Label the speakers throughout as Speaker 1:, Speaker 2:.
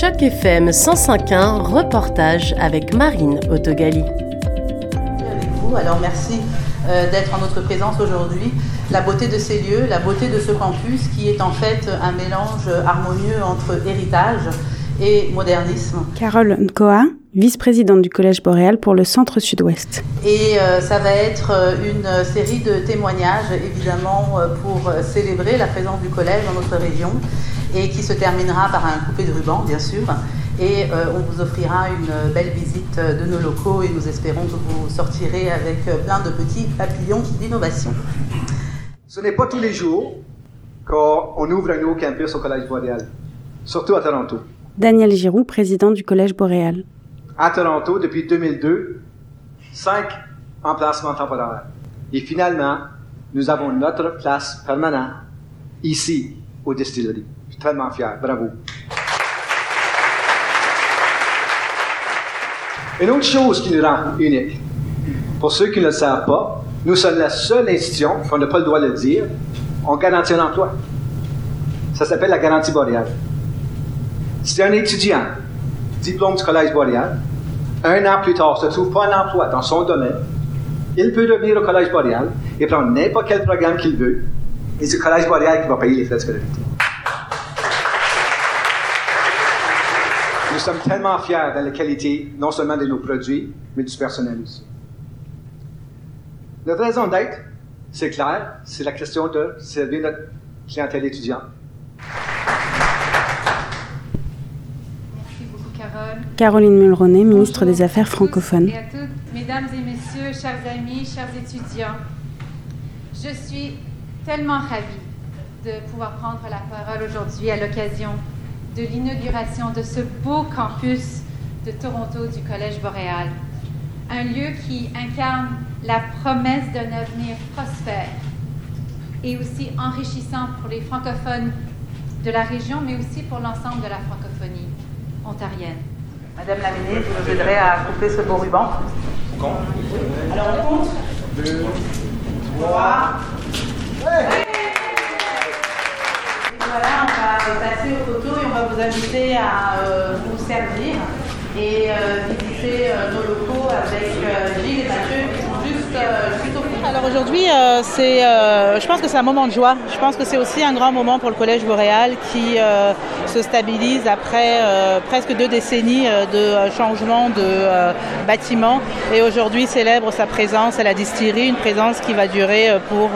Speaker 1: Choc FM 105.1, reportage avec Marine Autogali.
Speaker 2: Avec vous, alors merci euh, d'être en notre présence aujourd'hui. La beauté de ces lieux, la beauté de ce campus qui est en fait un mélange harmonieux entre héritage et modernisme.
Speaker 3: Carole Nkoa, vice-présidente du Collège Boréal pour le Centre Sud-Ouest.
Speaker 2: Et euh, ça va être euh, une série de témoignages, évidemment, pour célébrer la présence du collège dans notre région, et qui se terminera par un coupé de ruban, bien sûr. Et on vous offrira une belle visite de nos locaux, et nous espérons que vous sortirez avec plein de petits papillons d'innovation.
Speaker 4: Ce n'est pas tous les jours qu'on ouvre un nouveau campus au Collège Boréal, surtout à Toronto.
Speaker 3: Daniel Giroux, président du Collège Boréal.
Speaker 4: À Toronto, depuis 2002, cinq emplacements temporaires. Et finalement, nous avons notre place permanente ici, au Distillery. Tellement fier. Bravo. Une autre chose qui nous rend unique, pour ceux qui ne le savent pas, nous sommes la seule institution, on n'a pas le droit de le dire, on garantit un emploi. Ça s'appelle la garantie boréale. Si un étudiant, diplôme du Collège Boréal, un an plus tard, ne trouve pas un emploi dans son domaine, il peut revenir au Collège Boréal et prendre n'importe quel programme qu'il veut, et c'est le Collège Boréal qui va payer les frais de scolarité. Nous sommes tellement fiers de la qualité, non seulement de nos produits, mais du personnel aussi. Notre raison d'être, c'est clair, c'est la question de servir notre clientèle étudiante.
Speaker 3: Caroline Mulroney, ministre des Affaires francophones.
Speaker 5: Et à toutes, mesdames et messieurs, chers amis, chers étudiants, je suis tellement ravie de pouvoir prendre la parole aujourd'hui à l'occasion de l'inauguration de ce beau campus de Toronto du Collège Boréal. Un lieu qui incarne la promesse d'un avenir prospère et aussi enrichissant pour les francophones de la région, mais aussi pour l'ensemble de la francophonie ontarienne.
Speaker 2: Madame la ministre, vous nous aiderez à couper ce beau ruban. Alors on compte. Deux, trois. Ouais. Voilà, on va passer au photo et on va vous inviter à euh, vous servir et euh, visiter euh, nos locaux avec euh, Gilles et Mathieu qui sont juste, au.
Speaker 6: Alors aujourd'hui, je pense que c'est un moment de joie. Je pense que c'est aussi un grand moment pour le Collège Boréal qui se stabilise après euh, presque deux décennies euh, de euh, changement de bâtiment et aujourd'hui célèbre sa présence à la distillerie, une présence qui va durer pour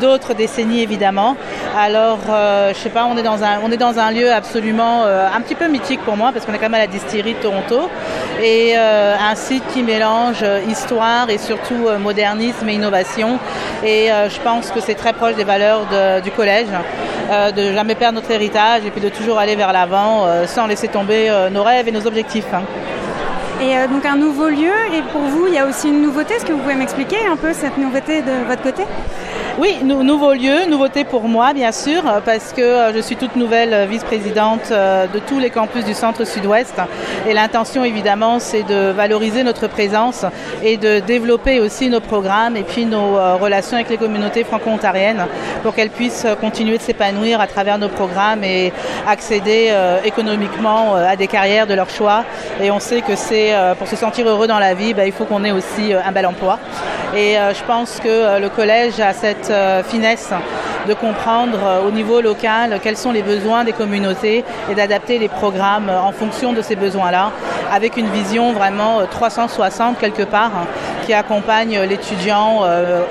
Speaker 6: d'autres décennies évidemment. Alors, je sais pas, on est dans un, on est dans un lieu absolument un petit peu mythique pour moi parce qu'on est quand même à la distillerie de Toronto et un site qui mélange histoire et surtout modernisme et innovation. Et je pense que c'est très proche des valeurs du collège, euh, de jamais perdre notre héritage et puis de toujours aller vers l'avant euh, sans laisser tomber euh, nos rêves et nos objectifs. hein.
Speaker 3: Et donc un nouveau lieu, et pour vous, il y a aussi une nouveauté. Est-ce que vous pouvez m'expliquer un peu cette nouveauté de votre côté?
Speaker 6: Oui, nou nouveau lieu, nouveauté pour moi bien sûr, euh, parce que euh, je suis toute nouvelle euh, vice-présidente de tous les campus du centre sud-ouest. Et l'intention évidemment, c'est de valoriser notre présence et de développer aussi nos programmes et puis nos relations avec les communautés franco-ontariennes pour qu'elles puissent continuer de s'épanouir à travers nos programmes et accéder économiquement à des carrières de leur choix. Et on sait que c'est pour se sentir heureux dans la vie, bah, il faut qu'on ait aussi un bel emploi. Et euh, je pense que euh, le collège a cette euh, finesse de comprendre au niveau local quels sont les besoins des communautés et d'adapter les programmes en fonction de ces besoins-là, avec une vision vraiment euh, 360 quelque part hein, qui accompagne l'étudiant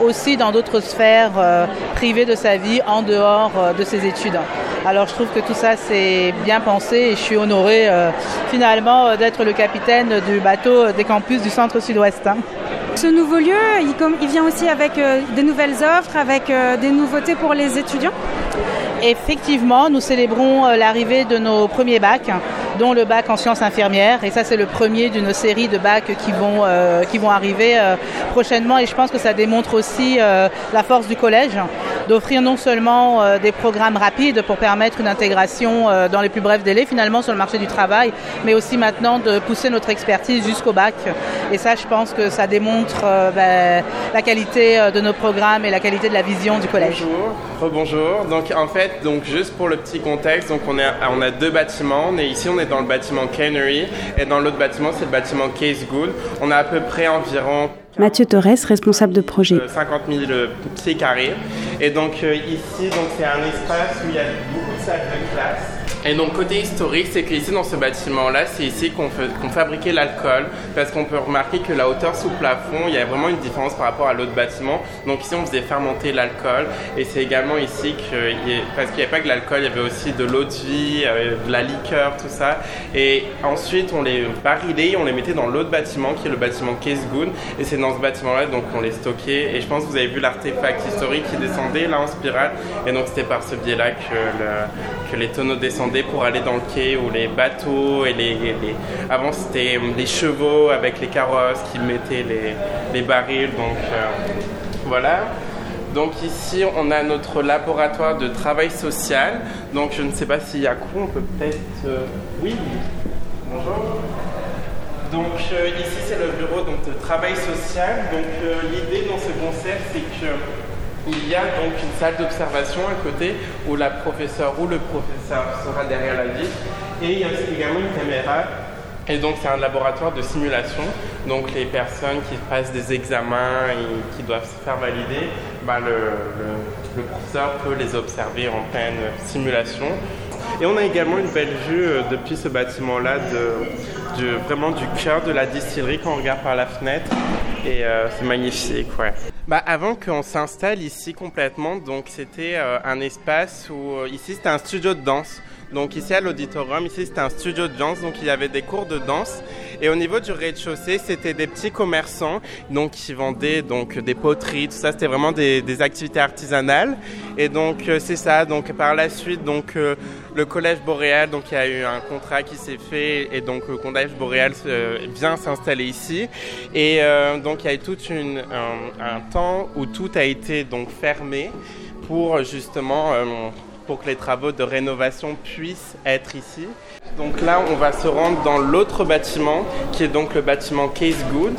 Speaker 6: aussi dans d'autres sphères privées de sa vie en dehors de ses études. Alors je trouve que tout ça c'est bien pensé et je suis honorée finalement d'être le capitaine du bateau des campus du centre sud-ouest. hein.
Speaker 3: Ce nouveau lieu, il, vient aussi avec euh, des nouvelles offres, avec euh, des nouveautés pour les étudiants?
Speaker 6: Effectivement, nous célébrons euh, l'arrivée de nos premiers bacs, dont le bac en sciences infirmières. Et ça, c'est le premier d'une série de bacs qui vont, arriver prochainement. Et je pense que ça démontre aussi la force du collège d'offrir non seulement des programmes rapides pour permettre une intégration dans les plus brefs délais finalement sur le marché du travail, mais aussi maintenant de pousser notre expertise jusqu'au bac. Et ça, je pense que ça démontre ben, la qualité de nos programmes et la qualité de la vision du collège.
Speaker 7: Bonjour, bonjour. Donc en fait, donc juste pour le petit contexte, donc on, est, on a deux bâtiments. On est ici, on est dans le bâtiment Canary et dans l'autre bâtiment, c'est le bâtiment Case Good. On a à peu près environ
Speaker 3: Mathieu Torres, responsable de projet.
Speaker 7: 50 000 pieds carrés. Et donc euh, ici, donc c'est un espace où il y a beaucoup de salles de classe. Et donc côté historique, c'est qu'ici dans ce bâtiment-là, c'est ici qu'on fabriquait l'alcool, parce qu'on peut remarquer que la hauteur sous plafond, il y a vraiment une différence par rapport à l'autre bâtiment. Donc ici, on faisait fermenter l'alcool, et c'est également ici que, parce qu'il n'y avait pas que l'alcool, il y avait aussi de l'eau de vie, euh, de la liqueur, tout ça. Et ensuite, on les barrilait, on les mettait dans l'autre bâtiment, qui est le bâtiment Casegoon, et c'est dans ce bâtiment-là donc on les stockait. Et je pense que vous avez vu l'artefact historique qui descendait là en spirale, et donc c'était par ce biais-là que les tonneaux descendaient pour aller dans le quai ou les bateaux et les, avant c'était les chevaux avec les carrosses qui mettaient les, barils donc euh, voilà. Donc ici on a notre laboratoire de travail social. Donc je ne sais pas s'il y a quoi on peut peut-être euh, oui bonjour. Donc euh, ici c'est le bureau donc, de travail social. Donc l'idée dans ce concept c'est que il y a donc une salle d'observation à côté où la professeure ou le professeur sera derrière la vitre et il y a également une caméra et donc c'est un laboratoire de simulation. Donc les personnes qui passent des examens et qui doivent se faire valider, bah, le, professeur peut les observer en pleine simulation. Et on a également une belle vue euh, depuis ce bâtiment-là de, vraiment du cœur de la distillerie quand on regarde par la fenêtre. Et euh, c'est magnifique, ouais. Bah, avant qu'on s'installe ici complètement, donc c'était euh, un espace où euh, ici c'était un studio de danse. Donc ici à l'auditorium, ici c'était un studio de danse, donc il y avait des cours de danse. Et au niveau du rez-de-chaussée, c'était des petits commerçants, donc qui vendaient donc des poteries, tout ça. C'était vraiment des, des, activités artisanales. Et donc euh, c'est ça. Donc par la suite, donc le collège boréal, donc il y a eu un contrat qui s'est fait et donc le collège boréal vient s'installer ici. Et donc il y a eu tout un, un temps où tout a été donc fermé pour justement euh, pour que les travaux de rénovation puissent être ici. Donc là, on va se rendre dans l'autre bâtiment qui est donc le bâtiment Case Good.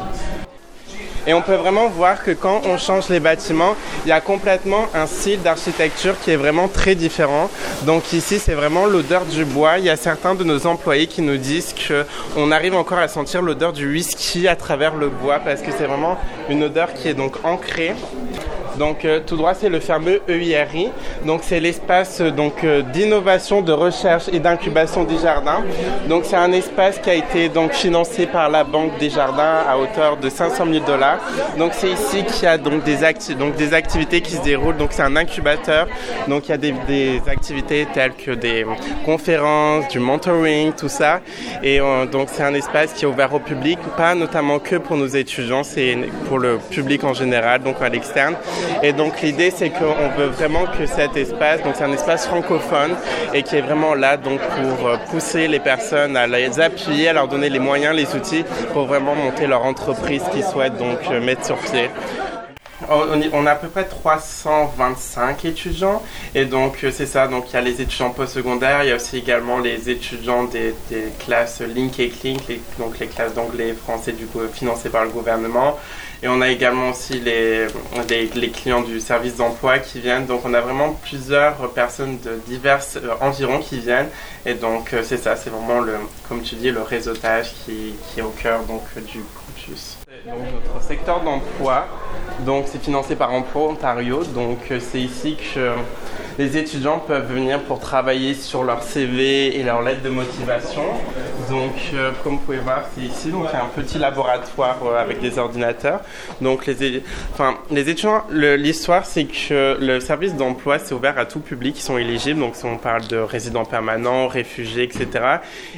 Speaker 7: Et on peut vraiment voir que quand on change les bâtiments, il y a complètement un style d'architecture qui est vraiment très différent. Donc ici, c'est vraiment l'odeur du bois. Il y a certains de nos employés qui nous disent qu'on arrive encore à sentir l'odeur du whisky à travers le bois parce que c'est vraiment une odeur qui est donc ancrée. Donc euh, tout droit, c'est le fameux EIRI. Donc c'est l'espace euh, donc euh, d'innovation, de recherche et d'incubation des jardins. Donc c'est un espace qui a été donc financé par la Banque des Jardins à hauteur de 500 000 dollars. Donc c'est ici qu'il y a donc des, donc des activités qui se déroulent. Donc c'est un incubateur. Donc il y a des, des, activités telles que des conférences, du mentoring, tout ça. Et donc c'est un espace qui est ouvert au public, pas notamment que pour nos étudiants, c'est pour le public en général, donc à l'externe. Et donc l'idée c'est qu'on veut vraiment que cet espace, donc c'est un espace francophone et qui est vraiment là donc pour euh, pousser les personnes à les appuyer, à leur donner les moyens, les outils pour vraiment monter leur entreprise qu'ils souhaitent donc euh, mettre sur pied. On a à peu près 325 étudiants et donc euh, c'est ça, donc il y a les étudiants postsecondaires, il y a aussi également les étudiants des, classes Link et Clink, donc les classes d'anglais et français financées par le gouvernement. Et on a également aussi les, les, clients du service d'emploi qui viennent. Donc on a vraiment plusieurs personnes de divers euh, environs qui viennent. Et donc euh, c'est ça, c'est vraiment le, comme tu dis, le réseautage qui, qui est au cœur donc, du campus. Notre secteur d'emploi, donc c'est financé par Emploi Ontario. Donc euh, c'est ici que les étudiants peuvent venir pour travailler sur leur CV et leur lettre de motivation. Donc, euh, comme vous pouvez voir, c'est ici. Donc, il y a un petit laboratoire euh, avec des ordinateurs. Donc, les, étudiants, l'histoire, c'est que le service d'emploi, c'est ouvert à tout public qui sont éligibles. Donc, on parle de résidents permanents, réfugiés, etc.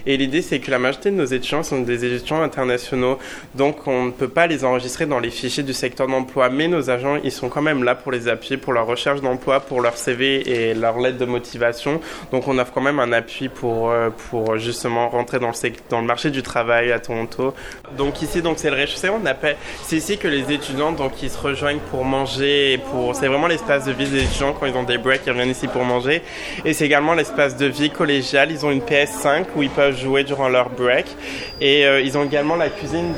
Speaker 7: Et l'idée, c'est que la majorité de nos étudiants sont des étudiants internationaux. Donc, on ne peut pas les enregistrer dans les fichiers du secteur d'emploi. Mais nos agents, ils sont quand même là pour les appuyer, pour leur recherche d'emploi, pour leur CV et leur lettre de motivation. Donc on offre quand même un appui pour, euh, pour justement rentrer dans le c'est dans le marché du travail à Toronto. Donc ici, donc c'est le rez-de-chaussée. On appelle, c'est ici que les étudiants donc ils se rejoignent pour manger pour. C'est vraiment l'espace de vie des étudiants quand ils ont des breaks, ils reviennent ici pour manger. Et c'est également l'espace de vie collégiale. Ils ont une PS5 où ils peuvent jouer durant leur break. Et euh, ils ont également la cuisine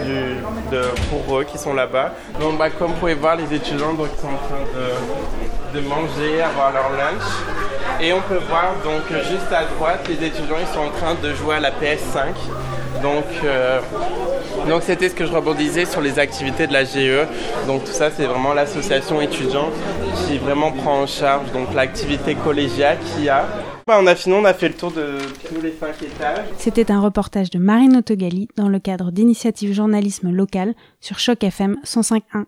Speaker 7: de, pour eux qui sont là-bas. Donc bah, comme vous pouvez voir, les étudiants donc sont en train de, de manger, avoir leur lunch. Et on peut voir donc juste à droite, les étudiants ils sont en train de jouer à la PS5. Donc, euh, donc c'était ce que je rebondissais sur les activités de la GE. Donc tout ça, c'est vraiment l'association étudiante qui vraiment prend en charge l'activité collégiale qu'il y a. Bah, on a fini, on a fait le tour de tous les cinq étages.
Speaker 3: C'était un reportage de Marine Autogali dans le cadre d'initiative journalisme local sur Choc FM 105.1.